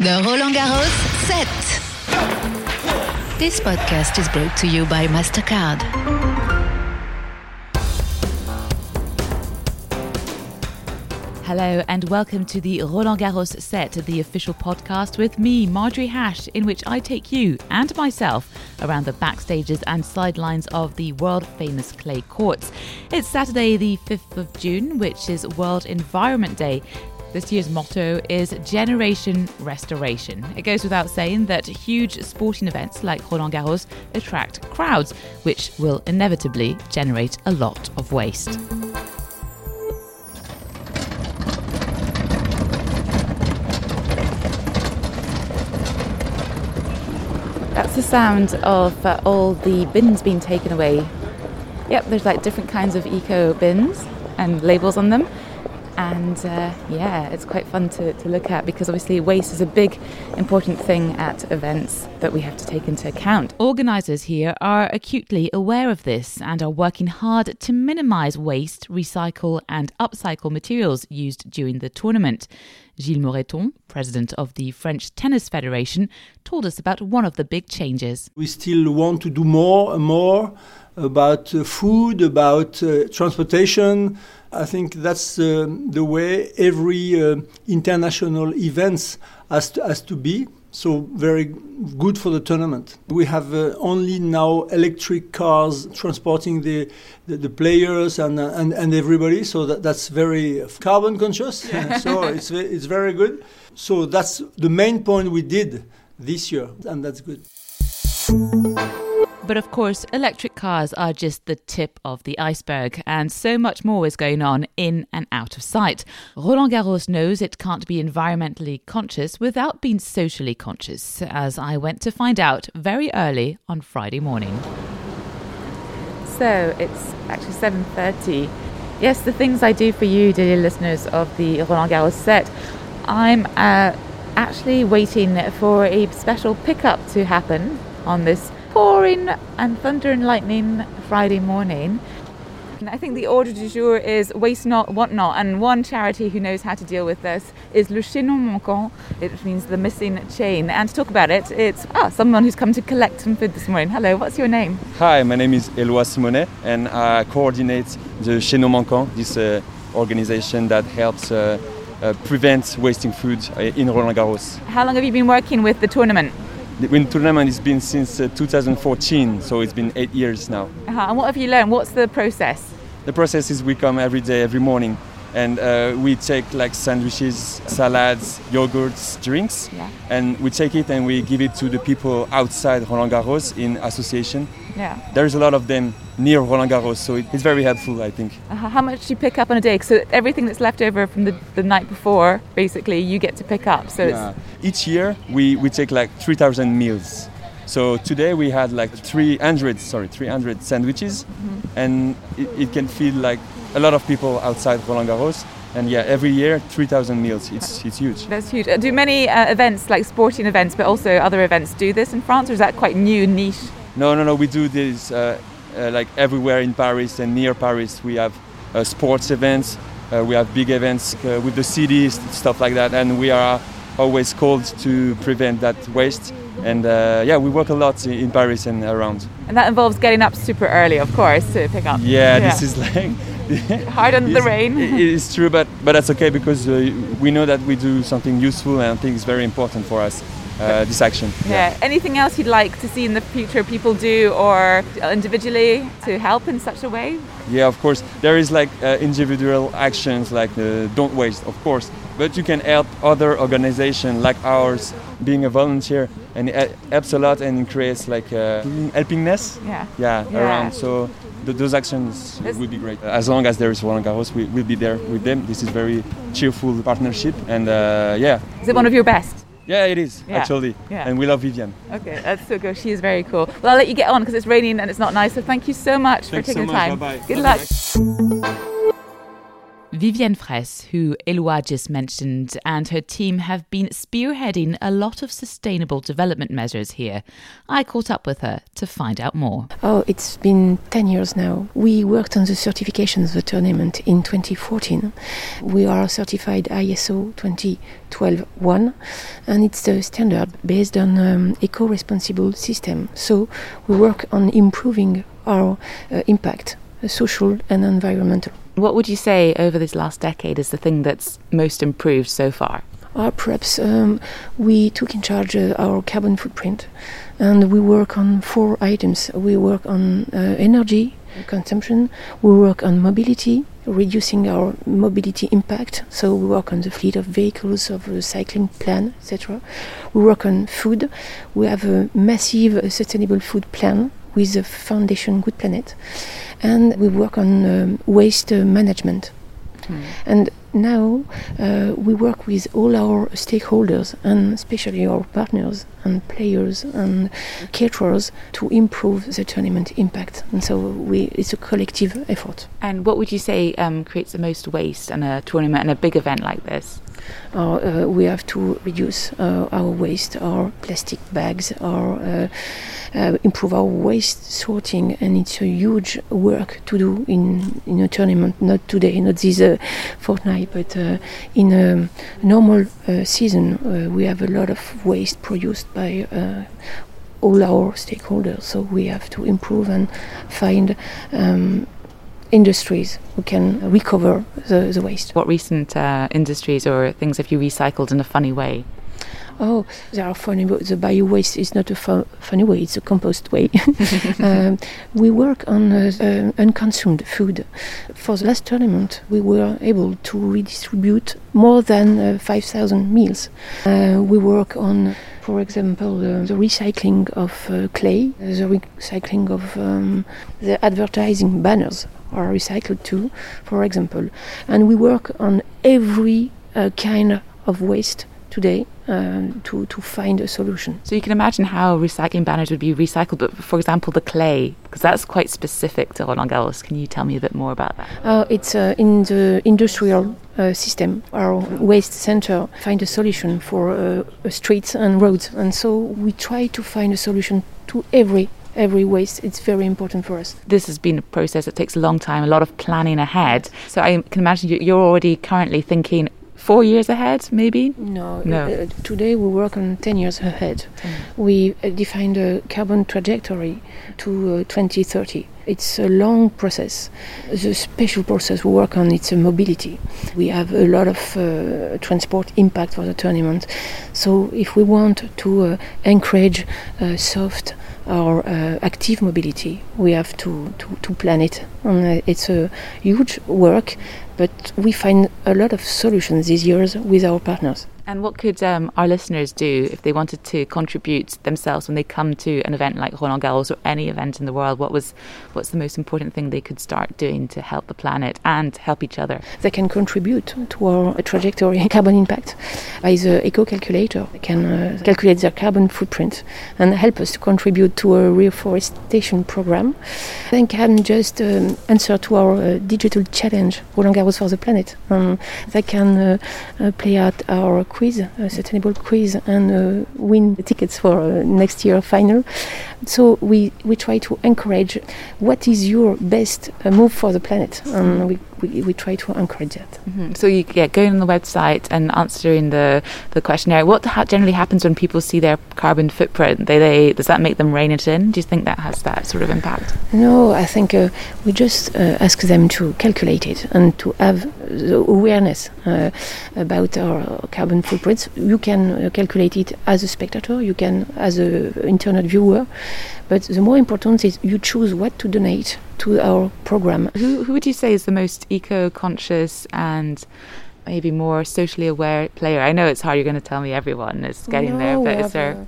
The Roland Garros set. This podcast is brought to you by MasterCard. Hello and welcome to the Roland Garros set, the official podcast with me, Marjorie Hash, in which I take you and myself around the backstages and sidelines of the world famous clay courts. It's Saturday, the 5th of June, which is World Environment Day. This year's motto is Generation Restoration. It goes without saying that huge sporting events like Roland Garros attract crowds, which will inevitably generate a lot of waste. That's the sound of uh, all the bins being taken away. Yep, there's like different kinds of eco bins and labels on them. And uh, yeah, it's quite fun to, to look at because obviously waste is a big important thing at events that we have to take into account. Organisers here are acutely aware of this and are working hard to minimise waste, recycle, and upcycle materials used during the tournament. Gilles Moreton, president of the French Tennis Federation, told us about one of the big changes. We still want to do more and more about uh, food, about uh, transportation. I think that's uh, the way every uh, international events has to, has to be. So very good for the tournament. We have uh, only now electric cars transporting the, the, the players and, uh, and, and everybody. So that, that's very carbon conscious. Yeah. so it's, it's very good. So that's the main point we did this year, and that's good. But of course, electric cars are just the tip of the iceberg, and so much more is going on in and out of sight. Roland Garros knows it can't be environmentally conscious without being socially conscious, as I went to find out very early on Friday morning. So it's actually 7:30. Yes, the things I do for you, dear listeners of the Roland Garros set, I'm uh, actually waiting for a special pickup to happen on this pouring and thunder and lightning Friday morning. I think the order du jour is waste not, want not, and one charity who knows how to deal with this is Le Chaînon Manquant, it means the missing chain. And to talk about it, it's ah, someone who's come to collect some food this morning. Hello, what's your name? Hi, my name is Eloi Simonet, and I coordinate the Chaînon Manquant, this uh, organization that helps uh, uh, prevent wasting food uh, in Roland Garros. How long have you been working with the tournament? The wind tournament has been since uh, 2014, so it's been eight years now. Uh-huh. And what have you learned? What's the process? The process is we come every day, every morning, and uh, we take like sandwiches, salads, yogurts, drinks, Yeah. and we take it and we give it to the people outside Roland Garros in association. Yeah. There's a lot of them near Roland Garros, so it's very helpful, I think. Uh-huh. How much do you pick up on a day? So everything that's left over from the, the night before, basically, you get to pick up. So Yeah. Each year we, we take like 3,000 meals. So today we had like 300, sorry, 300 sandwiches, and it, it can feed like a lot of people outside Roland Garros. And yeah, every year 3,000 meals. It's it's huge. that's huge. Uh, Do many uh, events, like sporting events, but also other events, do this in France, or is that quite new, niche? No, no, no. We do this uh, uh, like everywhere in Paris and near Paris. We have uh, sports events. Uh, we have big events uh, with the cities, stuff like that, and we are always called to prevent that waste. And uh, yeah, we work a lot in, Paris and around. And that involves getting up super early, of course, to pick up. Yeah, this is like hard under the rain. it's true, but but that's okay because uh, we know that we do something useful, and I think it's very important for us. Uh, this action. Yeah. Anything else you'd like to see in the future people do or individually to help in such a way? Yeah, of course. There is like uh, individual actions like uh, don't waste, of course. But you can help other organizations like ours being a volunteer and it helps a lot and creates like uh, helpingness. Yeah. Yeah, Yeah. around. So th- those actions That's- would be great. As long as there is Roland Garros, we will be there with them. This is very cheerful partnership and uh, yeah. Is it one of your best? Yeah, it is Yeah. actually. Yeah. And we love Vivienne. Okay, that's so good. She is very cool. Well, I'll let you get on because it's raining and it's not nice. So thank you so much Thanks for taking so the much. time. Bye-bye. Good Bye-bye. luck. Vivienne Fraisse, who Eloi just mentioned, and her team have been spearheading a lot of sustainable development measures here. I caught up with her to find out more. Oh, it's been 10 years now. We worked on the certification of the tournament in 2014. We are certified ISO 2012-1, and it's the standard based on um, eco-responsible system. So we work on improving our uh, impact, uh, social and environmental. What would you say over this last decade is the thing that's most improved so far? Uh, perhaps um, we took in charge uh, our carbon footprint and we work on four items. We work on uh, energy consumption, we work on mobility, reducing our mobility impact. So we work on the fleet of vehicles, of the cycling plan, etc. We work on food. We have a massive sustainable food plan with the foundation Good Planet, and we work on um, waste uh, management. Mm. And now uh, we work with all our stakeholders and especially our partners and players and caterers to improve the tournament impact. And so we, it's a collective effort. And what would you say um, creates the most waste in a tournament and a big event like this? Uh, we have to reduce uh, our waste, our plastic bags, or uh, uh, improve our waste sorting, and it's a huge work to do in in a tournament. Not today, not this uh, fortnight, but in a normal season, we have a lot of waste produced by all our stakeholders. So we have to improve and find um, industries who can recover the, the waste. What recent uh, industries or things have you recycled in a funny way? Oh, there are funny. The bio waste is not a fu- funny way; it's a compost way. um, we work on uh, uh, unconsumed food. For the last tournament, we were able to redistribute more than uh, 5,000 meals. Uh, we work on for example, uh, the recycling of uh, clay, the recycling of um, the advertising banners are recycled too, for example. And we work on every uh, kind of waste today um, to, to find a solution. So you can imagine how recycling banners would be recycled, but for example, the clay, because that's quite specific to Roland Garros. Can you tell me a bit more about that? Uh, it's uh, in the industrial uh, system. Our waste center find a solution for uh, streets and roads, and so we try to find a solution to every every waste. It's very important for us. This has been a process that takes a long time, a lot of planning ahead. So I can imagine you're already currently thinking four years ahead, maybe? No. no. Uh, today we work on 10 years ahead. Mm. We uh, defined a carbon trajectory to uh, 2030. It's a long process. The special process we work on it's mobility. We have a lot of uh, transport impact for the tournament. So if we want to uh, encourage uh, soft or active mobility, we have to, to, to plan it. And it's a huge work but we find a lot of solutions these years with our partners. And what could um, our listeners do if they wanted to contribute themselves when they come to an event like Roland Garros or any event in the world? What was what's the most important thing they could start doing to help the planet and help each other? They can contribute to our trajectory carbon impact by the eco calculator. They can uh, calculate their carbon footprint and help us to contribute to a reforestation program. They can just um, answer to our uh, digital challenge, Roland Garros for the Planet. Um, they can uh, uh play out our quiz, a sustainable quiz, and uh, win the tickets for uh, next year final. So we, we try to encourage what is your best uh, move for the planet, and we, we, we try to encourage it. Mm-hmm. So you yeah, going on the website and answering the, the questionnaire. What ha- generally happens when people see their carbon footprint? They, they does that make them rein it in? Do you think that has that sort of impact? No, I think uh, we just uh, ask them to calculate it and to have the awareness uh, about our carbon footprints. You can uh, calculate it as a spectator. You can as an internet viewer. But the more important is you choose what to donate to our program. Who, who would you say is the most eco conscious and maybe more socially aware player? I know it's hard, you're going to tell me everyone is getting no, there, but is there.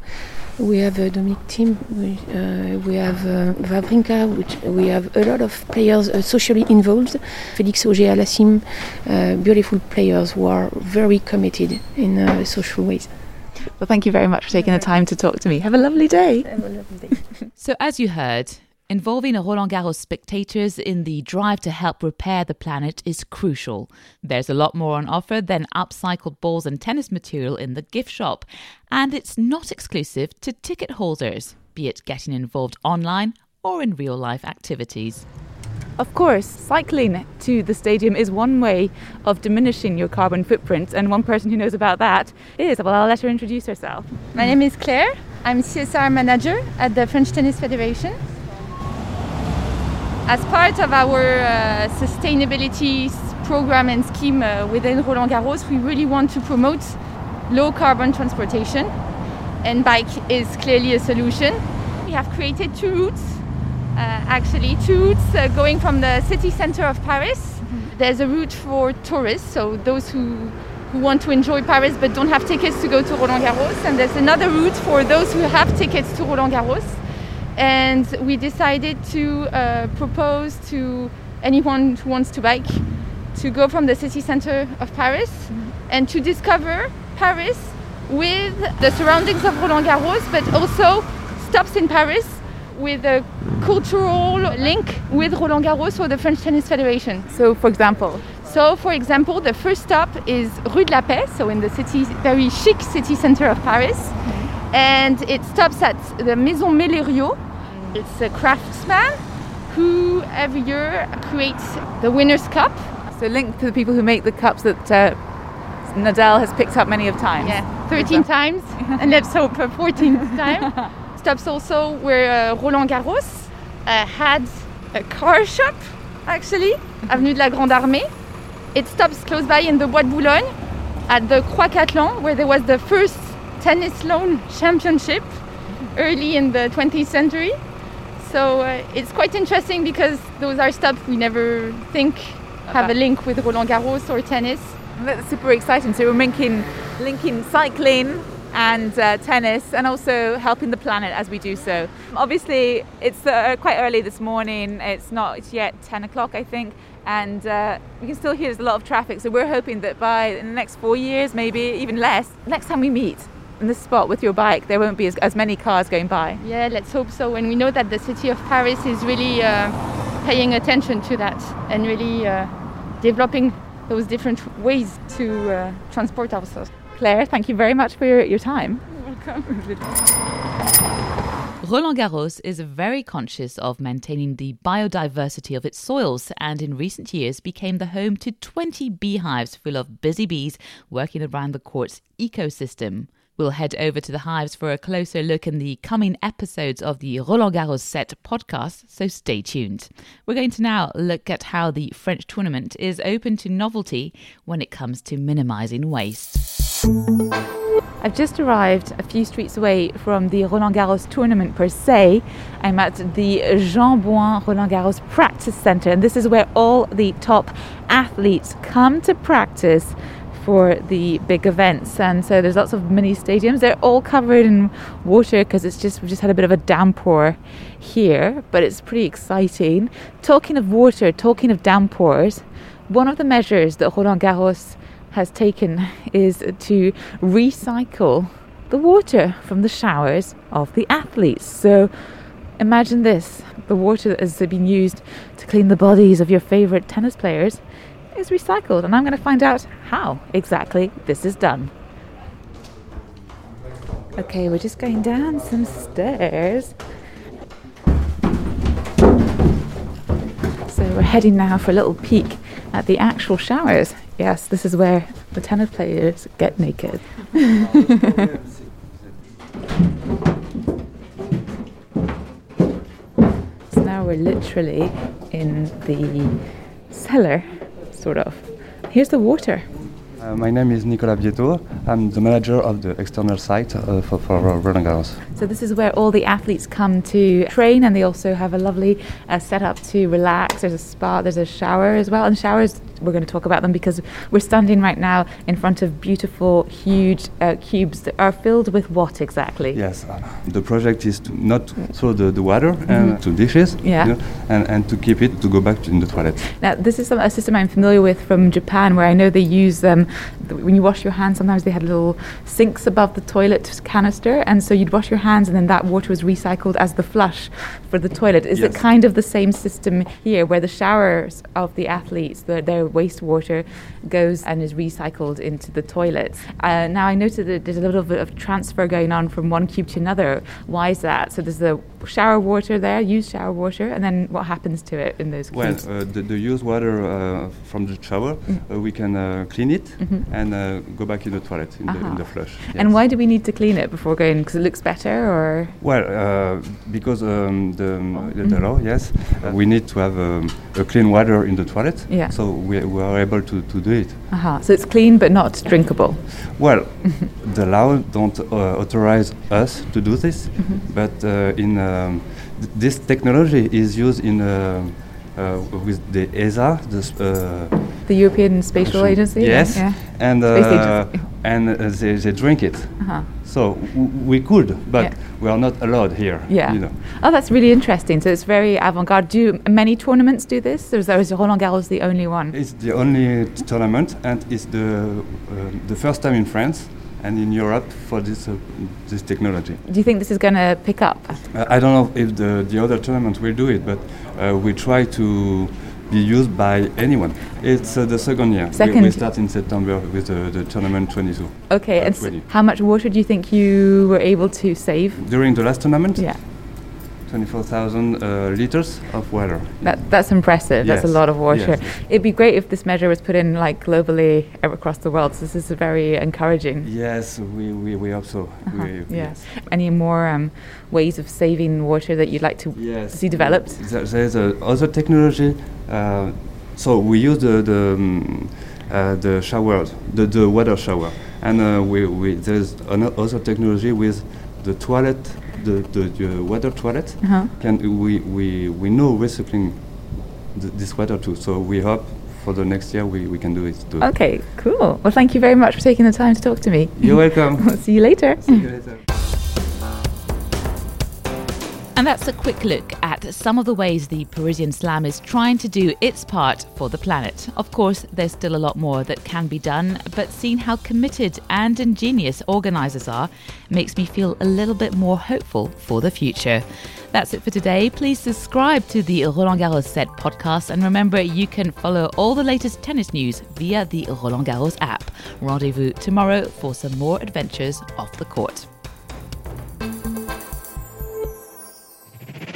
we have a Dominic Thiem. we, uh, we have uh, Wawrinka, which we have a lot of players uh, socially involved. Felix Auger-Aliassime, uh, beautiful players who are very committed in uh, social ways. Well, thank you very much for taking the time to talk to me. Have a lovely day. Have a lovely day. so, as you heard, Involving Roland Garros spectators in the drive to help repair the planet is crucial. There's a lot more on offer than upcycled balls and tennis material in the gift shop, and it's not exclusive to ticket holders, be it getting involved online or in real life activities. Of course, cycling to the stadium is one way of diminishing your carbon footprint, and one person who knows about that is, well, I'll let her introduce herself. My name is Claire. I'm CSR manager at the French Tennis Federation. As part of our uh, sustainability program and scheme uh, within Roland Garros, we really want to promote low carbon transportation, and bike is clearly a solution. We have created two routes, uh, actually, two routes uh, going from the city center of Paris. Mm-hmm. There's a route for tourists, so those who who want to enjoy Paris but don't have tickets to go to Roland Garros, and there's another route for those who have tickets to Roland Garros and we decided to uh, propose to anyone who wants to bike to go from the city center of Paris mm-hmm. and to discover Paris with the surroundings of Roland Garros, but also stops in Paris with a cultural link with Roland Garros or the French Tennis Federation. So, for example, so, for example, the first stop is Rue de la Paix, so in the city, very chic city center of Paris, mm-hmm. and it stops at the Maison Mellerio, it's a craftsman who every year creates the winner's cup. So linked to the people who make the cups that uh, Nadal has picked up many of times. Yeah, 13 times, and let's hope a 14th time. Stops also where uh, Roland Garros uh, had a car shop, actually, Avenue de la Grande Armée. It stops close by in the Bois de Boulogne at the Croix Catelan, where there was the first tennis lawn championship early in the 20th century. So uh, it's quite interesting because those are stuff we never think have a link with Roland Garros or tennis. That's super exciting. So we're linking, linking cycling and uh, tennis and also helping the planet as we do so. Obviously, it's uh, quite early this morning. It's not yet 10 o'clock, I think, and uh, we can still hear there's a lot of traffic. So we're hoping that by in the next four years, maybe even less, next time we meet, in this spot with your bike, there won't be as, as many cars going by. Yeah, let's hope so. And we know that the city of Paris is really uh, paying attention to that and really uh, developing those different ways to uh, transport ourselves. Claire, thank you very much for your, your time. You're welcome. Roland Garros is very conscious of maintaining the biodiversity of its soils and in recent years became the home to 20 beehives full of busy bees working around the court's ecosystem. We'll head over to the hives for a closer look in the coming episodes of the Roland Garros Set podcast, so stay tuned. We're going to now look at how the French tournament is open to novelty when it comes to minimising waste. I've just arrived a few streets away from the Roland Garros tournament per se. I'm at the Jean Bouin Roland Garros Practice Centre, and this is where all the top athletes come to practice for the big events. And so there's lots of mini stadiums. They're all covered in water because it's just we've just had a bit of a downpour here, but it's pretty exciting. Talking of water, talking of downpours, one of the measures that Roland Garros has taken is to recycle the water from the showers of the athletes. So imagine this the water that has been used to clean the bodies of your favorite tennis players is recycled, and I'm going to find out how exactly this is done. Okay, we're just going down some stairs. So we're heading now for a little peek at the actual showers. Yes, this is where the tennis players get naked. so now we're literally in the cellar sort of. Here's the water. Uh, my name is Nicolas Bieto. I'm the manager of the external site uh, for, for Roland Garros. So this is where all the athletes come to train, and they also have a lovely uh, setup to relax. There's a spa, there's a shower as well, and showers. We're going to talk about them because we're standing right now in front of beautiful, huge uh, cubes that are filled with what exactly? Yes, uh, the project is to not throw the, the water mm-hmm. and to dishes, yeah. You know, and, and to keep it to go back to in the toilet. Now this is a system I'm familiar with from Japan, where I know they use them. Um, when you wash your hands, sometimes they had little sinks above the toilet canister, and so you'd wash your hands, and then that water was recycled as the flush for the toilet. Is Yes. it kind of the same system here, where the showers of the athletes, the, their wastewater, goes and is recycled into the toilets? Uh, now I noted that there's a little bit of transfer going on from one cube to another. Why is that? So there's the shower water there, used shower water, and then what happens to it in those Well, uh, the, the used water uh, from the shower, Mm. uh, we can uh, clean it Mhm. and uh, go back in the toilet, in, the, in the flush. And why do we need to clean it before going? Because it looks better, or Well, uh, because um, the, um, the, the Mhm. law, yes, uh, we need to have um, a clean water in the toilet. Yeah. So we, we are able to, to do it. Aha. So it's clean but not drinkable. Well, the law don't uh, authorize us to do this, Mhm. but uh, in um, th- this technology is used in uh, uh, with the ESA, the uh, The European Spatial. Agency. Yes, Yeah. and Agency. and uh, they, they drink it. Uh-huh. So w- we could, but Yeah. we are not allowed here. Yeah. You know. Oh, that's really interesting. So it's very avant-garde. Do many tournaments do this, or is, there, is Roland Garros the only one? It's the only tournament, and it's the uh, the first time in France and in Europe for this uh, this technology. Do you think this is going to pick up? Uh, I don't know if the the other tournament will do it, but uh, we try to be used by anyone. It's uh, the second year. We- We, start in September with the, the tournament 22. Okay, and s- 20. how much water do you think you were able to save? During the last tournament, Yeah, 24,000 uh, liters of water. that, that's impressive. That's a lot of water. yes, yes. It'd be great if this measure was put in like globally across the world. So this is very encouraging. Yes, we, we, we hope so. Uh-huh, We- yes. Any more um, ways of saving water that you'd like to Yes. see developed? There, there's a other technology. Uh, so we use the the, um, uh, the showers, the, the water shower, and uh, we, we there's another technology with the toilet, the, the, the water toilet. Uh-huh. Can we we we know recycling th- this water too? So we hope for the next year we, we can do it too. Okay, cool. Well, thank you very much for taking the time to talk to me. You're welcome. See you later. See you later. And that's a quick look at some of the ways the Parisian Slam is trying to do its part for the planet. Of course, there's still a lot more that can be done, but seeing how committed and ingenious organisers are makes me feel a little bit more hopeful for the future. That's it for today. Please subscribe to the Roland Garros Set podcast and remember you can follow all the latest tennis news via the Roland Garros app. Rendezvous tomorrow for some more adventures off the court.